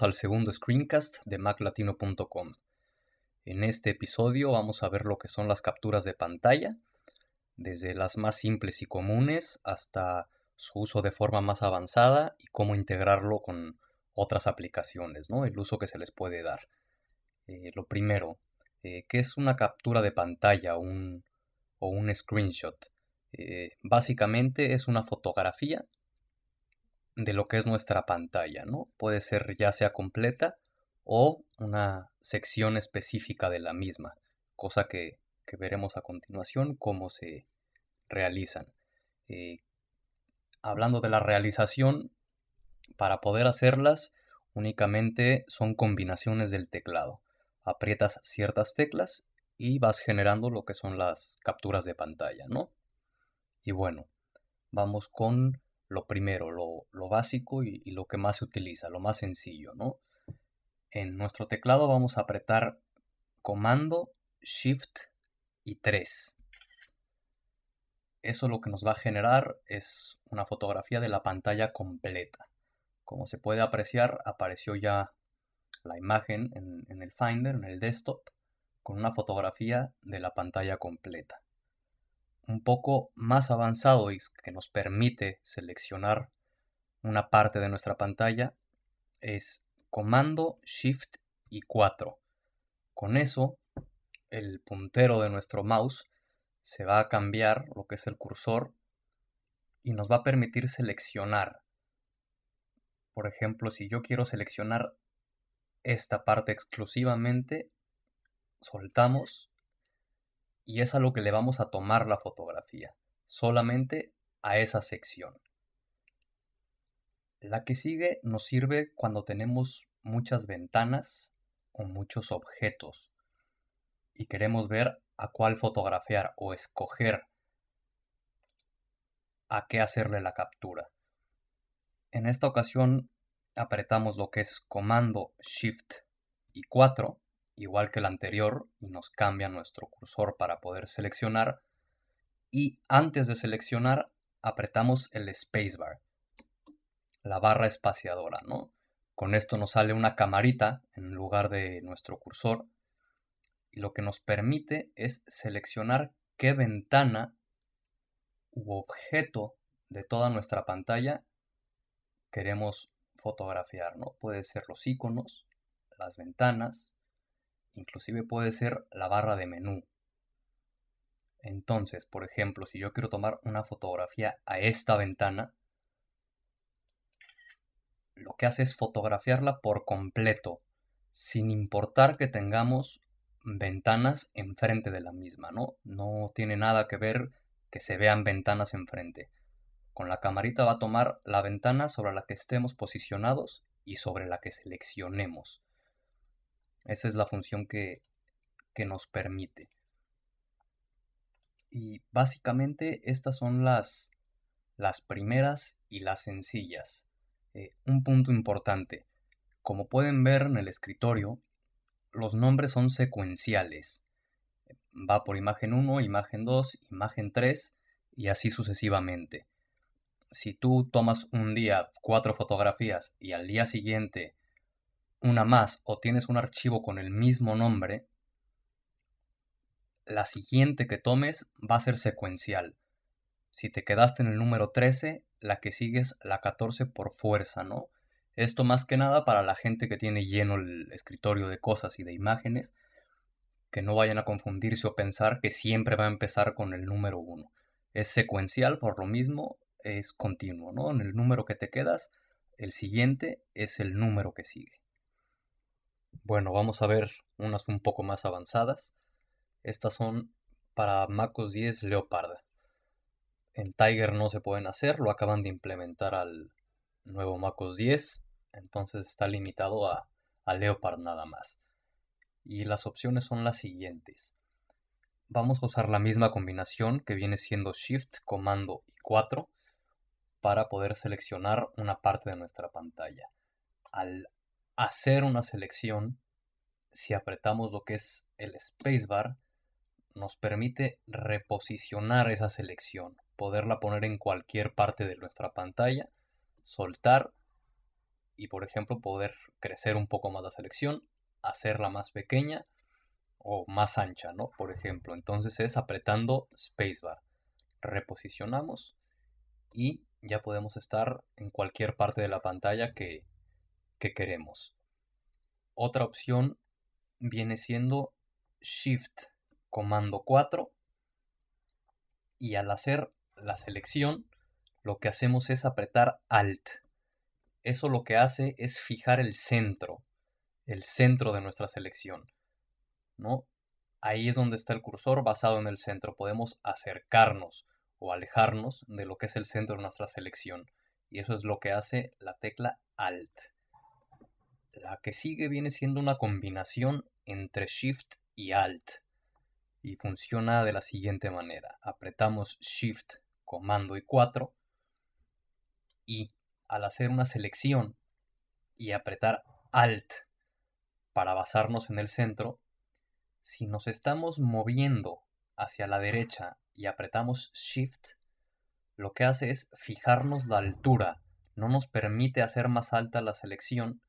Al segundo screencast de maclatino.com. En este episodio vamos a ver lo que son las capturas de pantalla, desde las más simples y comunes hasta su uso de forma más avanzada y cómo integrarlo con otras aplicaciones, ¿no? el uso que se les puede dar. Eh, lo primero, eh, ¿qué es una captura de pantalla o un screenshot? Eh, básicamente es una fotografía de lo que es nuestra pantalla, ¿no? Puede ser ya sea completa o una sección específica de la misma, cosa que, veremos a continuación cómo se realizan. Eh, hablando de la realización, para poder hacerlas únicamente son combinaciones del teclado. Aprietas ciertas teclas y vas generando lo que son las capturas de pantalla, ¿no? Y bueno, vamos con lo primero, lo, básico y, lo que más se utiliza, lo más sencillo, ¿no? En nuestro teclado vamos a apretar comando, shift y 3. Eso lo que nos va a generar es una fotografía de la pantalla completa. Como se puede apreciar, apareció ya la imagen en, en el Finder, en el desktop, con una fotografía de la pantalla completa un poco más avanzado y que nos permite seleccionar una parte de nuestra pantalla es comando shift y 4. Con eso el puntero de nuestro mouse se va a cambiar lo que es el cursor y nos va a permitir seleccionar. Por ejemplo, si yo quiero seleccionar esta parte exclusivamente, soltamos y es a lo que le vamos a tomar la fotografía, solamente a esa sección. La que sigue nos sirve cuando tenemos muchas ventanas o muchos objetos y queremos ver a cuál fotografiar o escoger a qué hacerle la captura. En esta ocasión apretamos lo que es comando Shift y 4 igual que el anterior, y nos cambia nuestro cursor para poder seleccionar. Y antes de seleccionar, apretamos el spacebar, la barra espaciadora, ¿no? Con esto nos sale una camarita en lugar de nuestro cursor y lo que nos permite es seleccionar qué ventana u objeto de toda nuestra pantalla queremos fotografiar, ¿no? Puede ser los iconos, las ventanas, inclusive puede ser la barra de menú. Entonces, por ejemplo, si yo quiero tomar una fotografía a esta ventana, lo que hace es fotografiarla por completo, sin importar que tengamos ventanas enfrente de la misma, ¿no? No tiene nada que ver que se vean ventanas enfrente. Con la camarita va a tomar la ventana sobre la que estemos posicionados y sobre la que seleccionemos. Esa es la función que, nos permite. Y básicamente estas son las, las primeras y las sencillas. Eh, un punto importante. Como pueden ver en el escritorio, los nombres son secuenciales. Va por imagen 1, imagen 2, imagen 3 y así sucesivamente. Si tú tomas un día cuatro fotografías y al día siguiente una más o tienes un archivo con el mismo nombre, la siguiente que tomes va a ser secuencial. Si te quedaste en el número 13, la que sigues la 14 por fuerza, ¿no? Esto más que nada para la gente que tiene lleno el escritorio de cosas y de imágenes, que no vayan a confundirse o pensar que siempre va a empezar con el número 1. Es secuencial, por lo mismo, es continuo, ¿no? En el número que te quedas, el siguiente es el número que sigue. Bueno, vamos a ver unas un poco más avanzadas. Estas son para MacOS 10 Leopard. En Tiger no se pueden hacer, lo acaban de implementar al nuevo MacOS 10, entonces está limitado a, a Leopard nada más. Y las opciones son las siguientes. Vamos a usar la misma combinación que viene siendo Shift, Comando y 4 para poder seleccionar una parte de nuestra pantalla. Al hacer una selección, si apretamos lo que es el spacebar, nos permite reposicionar esa selección, poderla poner en cualquier parte de nuestra pantalla, soltar y por ejemplo poder crecer un poco más la selección, hacerla más pequeña o más ancha, ¿no? Por ejemplo, entonces es apretando spacebar. Reposicionamos y ya podemos estar en cualquier parte de la pantalla que, que queremos. Otra opción viene siendo Shift Comando 4 y al hacer la selección lo que hacemos es apretar Alt. Eso lo que hace es fijar el centro, el centro de nuestra selección. ¿no? Ahí es donde está el cursor basado en el centro. Podemos acercarnos o alejarnos de lo que es el centro de nuestra selección. Y eso es lo que hace la tecla Alt. La que sigue viene siendo una combinación entre Shift y Alt. Y funciona de la siguiente manera. Apretamos Shift, Comando y 4. Y al hacer una selección y apretar Alt para basarnos en el centro, si nos estamos moviendo hacia la derecha y apretamos Shift, lo que hace es fijarnos la altura, no nos permite hacer más alta la selección,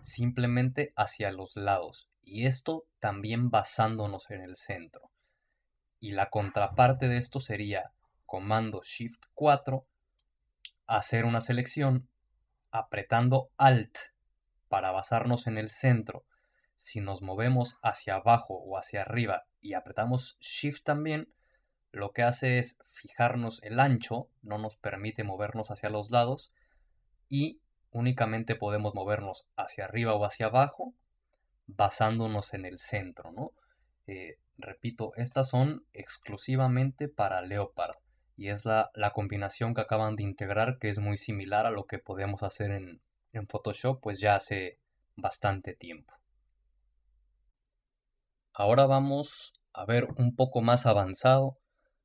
simplemente hacia los lados, y esto también basándonos en el centro. Y la contraparte de esto sería comando Shift 4, hacer una selección, apretando Alt para basarnos en el centro. Si nos movemos hacia abajo o hacia arriba y apretamos Shift también, lo que hace es fijarnos el ancho, no nos permite movernos hacia los lados y únicamente podemos movernos hacia arriba o hacia abajo basándonos en el centro, ¿no? Eh, repito, estas son exclusivamente para Leopard y es la, combinación que acaban de integrar que es muy similar a lo que podemos hacer en, en Photoshop pues ya hace bastante tiempo. Ahora vamos a ver un poco más avanzado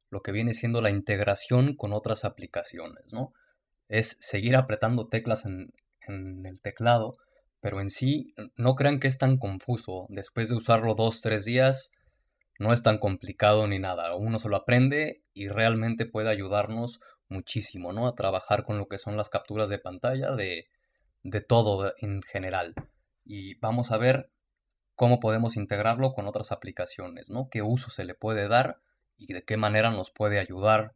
lo que viene siendo la integración con otras aplicaciones, ¿no? Es seguir apretando teclas en, el teclado, pero en sí no crean que es tan confuso. Después de usarlo dos, tres días, no es tan complicado ni nada. Uno se lo aprende y realmente puede ayudarnos muchísimo, ¿no? A trabajar con lo que son las capturas de pantalla de, de todo en general. Y vamos a ver cómo podemos integrarlo con otras aplicaciones, ¿no? Qué uso se le puede dar y de qué manera nos puede ayudar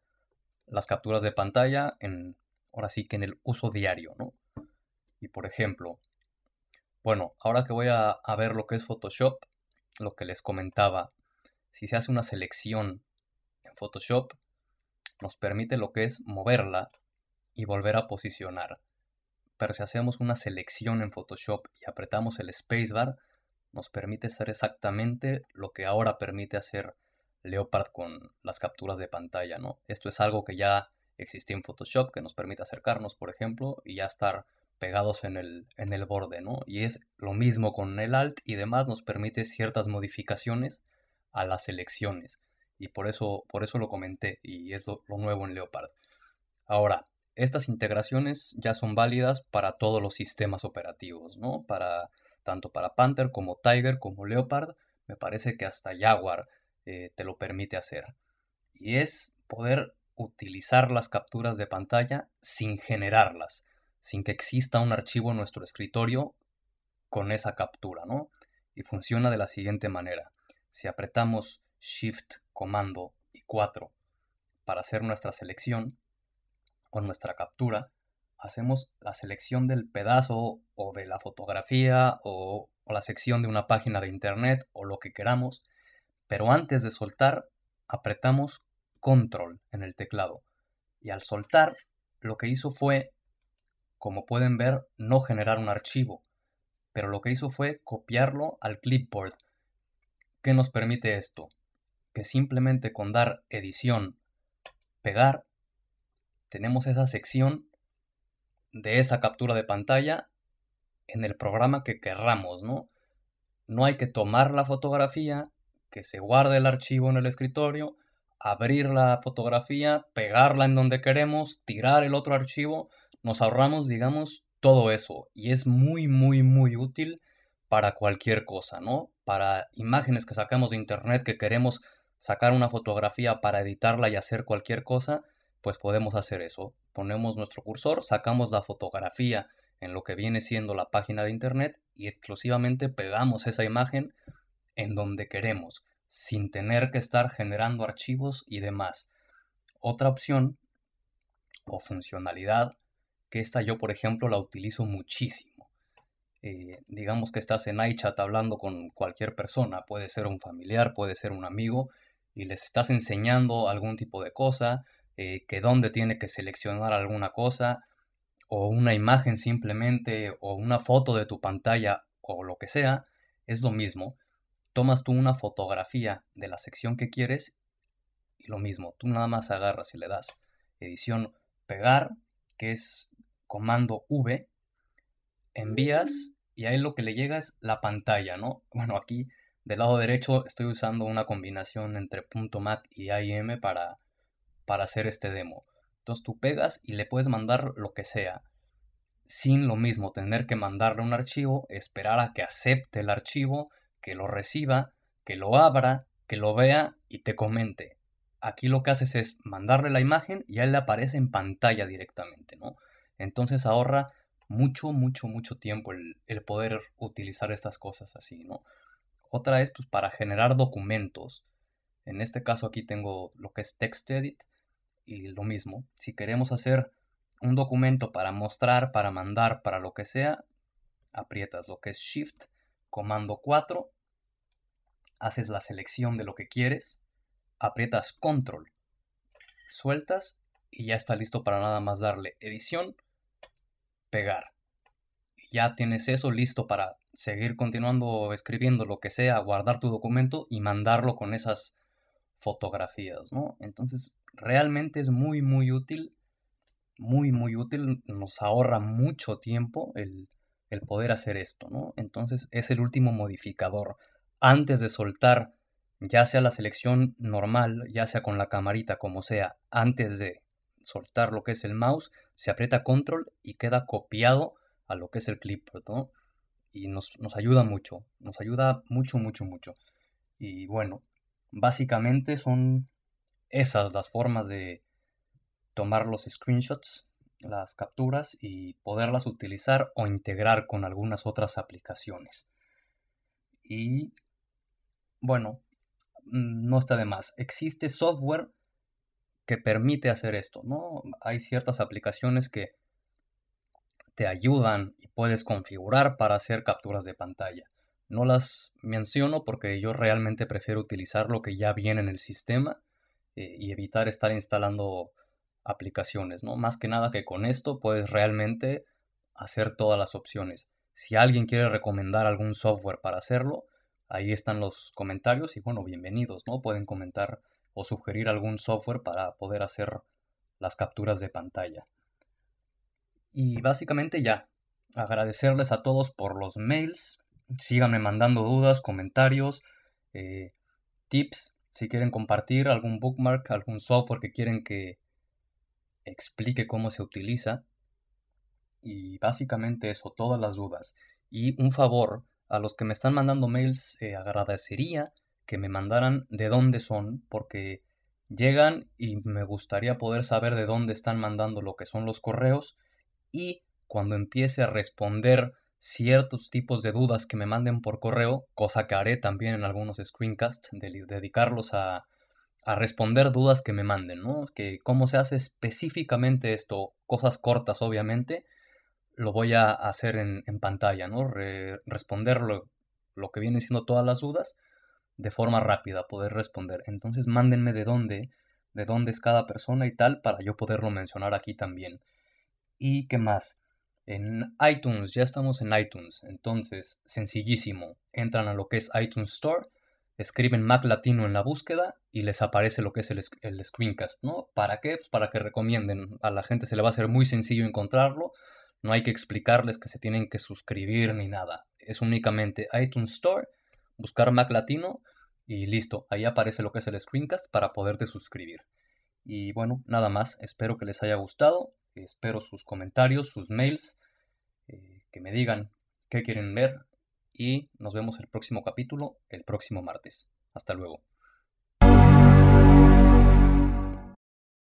las capturas de pantalla en, ahora sí que en el uso diario, ¿no? Y por ejemplo, bueno, ahora que voy a, ver lo que es Photoshop, lo que les comentaba, si se hace una selección en Photoshop, nos permite lo que es moverla y volver a posicionar. Pero si hacemos una selección en Photoshop y apretamos el spacebar, nos permite hacer exactamente lo que ahora permite hacer Leopard con las capturas de pantalla, ¿no? Esto es algo que ya existía en Photoshop, que nos permite acercarnos, por ejemplo, y ya estar pegados en el, en el borde, ¿no? Y es lo mismo con el Alt y demás, nos permite ciertas modificaciones a las selecciones. Y por eso, por eso lo comenté, y es lo, lo nuevo en Leopard. Ahora, estas integraciones ya son válidas para todos los sistemas operativos, ¿no? Para, tanto para Panther como Tiger como Leopard, me parece que hasta Jaguar eh, te lo permite hacer. Y es poder utilizar las capturas de pantalla sin generarlas, sin que exista un archivo en nuestro escritorio con esa captura, ¿no? Y funciona de la siguiente manera. Si apretamos Shift, Comando y 4 para hacer nuestra selección o nuestra captura, hacemos la selección del pedazo o de la fotografía o, o la sección de una página de internet o lo que queramos pero antes de soltar, apretamos control en el teclado. Y al soltar, lo que hizo fue, como pueden ver, no generar un archivo, pero lo que hizo fue copiarlo al clipboard. ¿Qué nos permite esto? Que simplemente con dar edición, pegar, tenemos esa sección de esa captura de pantalla en el programa que querramos, ¿no? No hay que tomar la fotografía que se guarde el archivo en el escritorio, abrir la fotografía, pegarla en donde queremos, tirar el otro archivo, nos ahorramos, digamos, todo eso y es muy, muy, muy útil para cualquier cosa, ¿no? Para imágenes que sacamos de internet que queremos sacar una fotografía para editarla y hacer cualquier cosa, pues podemos hacer eso. Ponemos nuestro cursor, sacamos la fotografía en lo que viene siendo la página de internet y exclusivamente pegamos esa imagen en donde queremos, sin tener que estar generando archivos y demás. Otra opción o funcionalidad que esta yo, por ejemplo, la utilizo muchísimo. Eh, digamos que estás en iChat hablando con cualquier persona, puede ser un familiar, puede ser un amigo, y les estás enseñando algún tipo de cosa, eh, que dónde tiene que seleccionar alguna cosa, o una imagen simplemente, o una foto de tu pantalla, o lo que sea, es lo mismo. Tomas tú una fotografía de la sección que quieres y lo mismo, tú nada más agarras y le das edición pegar, que es comando V, envías y ahí lo que le llega es la pantalla, ¿no? Bueno, aquí del lado derecho estoy usando una combinación entre .mac y AIM para, para hacer este demo. Entonces tú pegas y le puedes mandar lo que sea. Sin lo mismo tener que mandarle un archivo, esperar a que acepte el archivo, que lo reciba, que lo abra, que lo vea y te comente. Aquí lo que haces es mandarle la imagen y a él le aparece en pantalla directamente, ¿no? Entonces ahorra mucho, mucho, mucho tiempo el, poder utilizar estas cosas así, ¿no? Otra es pues, para generar documentos. En este caso aquí tengo lo que es TextEdit y lo mismo. Si queremos hacer un documento para mostrar, para mandar, para lo que sea, aprietas lo que es Shift, comando 4, haces la selección de lo que quieres, aprietas Control, sueltas y ya está listo para nada más darle edición pegar. Ya tienes eso listo para seguir continuando escribiendo lo que sea, guardar tu documento y mandarlo con esas fotografías, ¿no? Entonces, realmente es muy, muy útil, muy, muy útil, nos ahorra mucho tiempo el, el poder hacer esto, ¿no? Entonces, es el último modificador. Antes de soltar, ya sea la selección normal, ya sea con la camarita, como sea, antes de soltar lo que es el mouse, se aprieta control y queda copiado a lo que es el clipboard, ¿no? Y nos, ayuda mucho, nos ayuda mucho, mucho, mucho. Y bueno, básicamente son esas las formas de tomar los screenshots, las capturas y poderlas utilizar o integrar con algunas otras aplicaciones. Y bueno, mm, no está de más. Existe software que permite hacer esto, ¿no? Hay ciertas aplicaciones que te ayudan y puedes configurar para hacer capturas de pantalla. No las menciono porque yo realmente prefiero utilizar lo que ya viene en el sistema eh, y evitar estar instalando aplicaciones, ¿no? Más que nada que con esto puedes realmente hacer todas las opciones. Si alguien quiere recomendar algún software para hacerlo, ahí están los comentarios y bueno, bienvenidos, ¿no? Pueden comentar o sugerir algún software para poder hacer las capturas de pantalla. Y básicamente ya, agradecerles a todos por los mails, síganme mandando dudas, comentarios, eh, tips, si quieren compartir algún bookmark, algún software que quieren que explique cómo se utiliza. Y básicamente eso, todas las dudas. Y un favor, a los que me están mandando mails, eh, agradecería que me mandaran de dónde son, porque llegan y me gustaría poder saber de dónde están mandando lo que son los correos y cuando empiece a responder ciertos tipos de dudas que me manden por correo, cosa que haré también en algunos screencasts, de dedicarlos a, a responder dudas que me manden, ¿no? Que cómo se hace específicamente esto, cosas cortas obviamente, lo voy a hacer en, pantalla, ¿no? responder lo, lo, que vienen siendo todas las dudas de forma rápida poder responder. Entonces mándenme de dónde, de dónde es cada persona y tal para yo poderlo mencionar aquí también. ¿Y qué más? En iTunes, ya estamos en iTunes, entonces sencillísimo, entran a lo que es iTunes Store, escriben Mac Latino en la búsqueda y les aparece lo que es el, el screencast, ¿no? ¿Para qué? Pues para que recomienden, a la gente se le va a hacer muy sencillo encontrarlo, no hay que explicarles que se tienen que suscribir ni nada, es únicamente iTunes Store buscar Mac Latino y listo, ahí aparece lo que es el screencast para poderte suscribir. Y bueno, nada más, espero que les haya gustado, espero sus comentarios, sus mails, eh, que me digan qué quieren ver y nos vemos el próximo capítulo el próximo martes. Hasta luego.